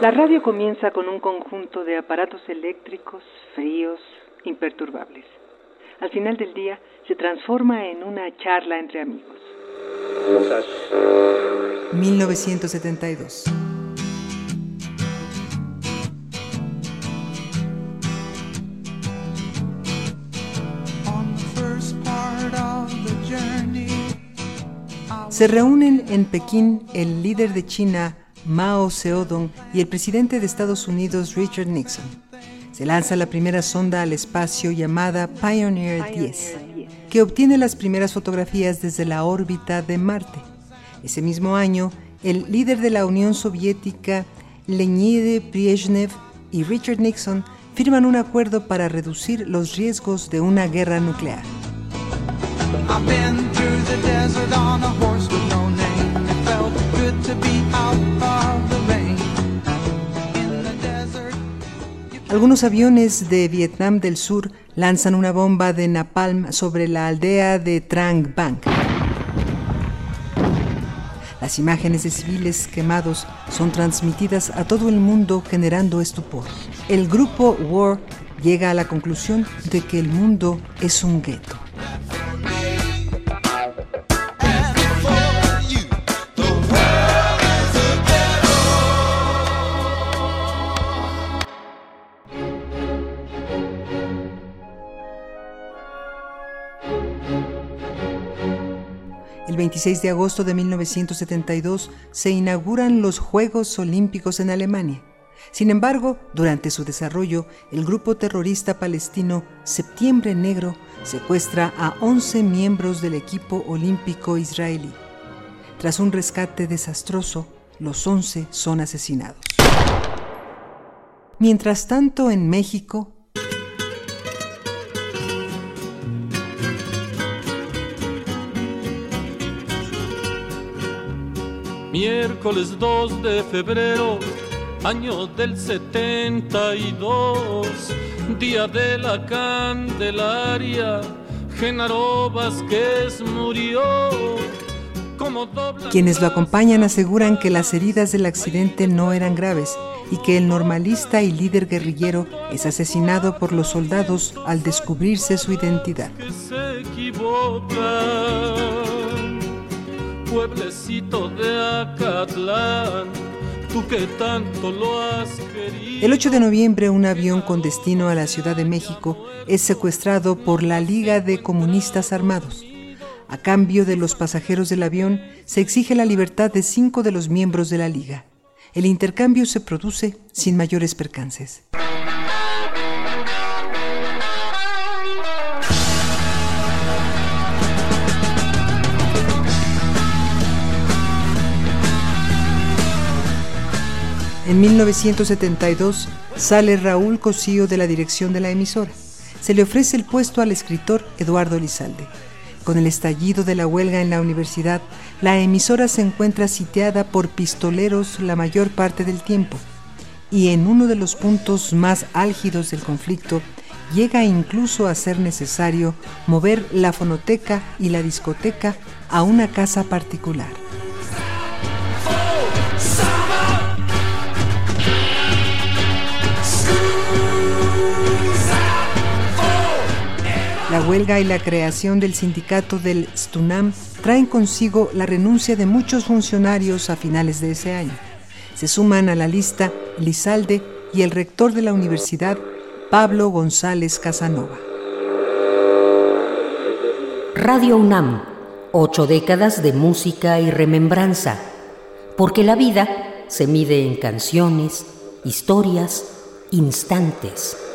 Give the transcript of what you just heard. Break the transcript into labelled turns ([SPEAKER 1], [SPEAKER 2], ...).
[SPEAKER 1] La radio comienza con un conjunto de aparatos eléctricos fríos, imperturbables. Al final del día se transforma en una charla entre amigos.
[SPEAKER 2] 1972. Se reúnen en Pekín el líder de China, Mao Zedong, y el presidente de Estados Unidos, Richard Nixon. Se lanza la primera sonda al espacio llamada Pioneer 10, que obtiene las primeras fotografías desde la órbita de Marte. Ese mismo año, el líder de la Unión Soviética, Leonid Brezhnev, y Richard Nixon firman un acuerdo para reducir los riesgos de una guerra nuclear. Algunos aviones de Vietnam del Sur lanzan una bomba de napalm sobre la aldea de Trang Bang. Las imágenes de civiles quemados son transmitidas a todo el mundo generando estupor. El grupo War llega a la conclusión de que el mundo es un gueto. El 26 de agosto de 1972 se inauguran los Juegos Olímpicos en Alemania. Sin embargo, durante su desarrollo, el grupo terrorista palestino Septiembre Negro secuestra a 11 miembros del equipo olímpico israelí. Tras un rescate desastroso, los 11 son asesinados. Mientras tanto, en México,
[SPEAKER 3] Miércoles 2 de febrero, año del 72, día de la Candelaria, Genaro Vázquez murió. Como
[SPEAKER 2] Quienes lo acompañan aseguran que las heridas del accidente no eran graves y que el normalista y líder guerrillero es asesinado por los soldados al descubrirse su identidad.
[SPEAKER 3] se pueblecito de Acatlán, tú que tanto lo has querido.
[SPEAKER 2] El 8 de noviembre, un avión con destino a la Ciudad de México es secuestrado por la Liga de Comunistas Armados. A cambio de los pasajeros del avión, se exige la libertad de cinco de los miembros de la Liga. El intercambio se produce sin mayores percances. En 1972 sale Raúl Cosío de la dirección de la emisora. Se le ofrece el puesto al escritor Eduardo Lizalde. Con el estallido de la huelga en la universidad, la emisora se encuentra sitiada por pistoleros la mayor parte del tiempo. Y en uno de los puntos más álgidos del conflicto, llega incluso a ser necesario mover la fonoteca y la discoteca a una casa particular. Huelga y la creación del sindicato del STUNAM traen consigo la renuncia de muchos funcionarios a finales de ese año. Se suman a la lista Lizalde y el rector de la universidad, Pablo González Casanova.
[SPEAKER 4] Radio UNAM, ocho décadas de música y remembranza, porque la vida se mide en canciones, historias, instantes.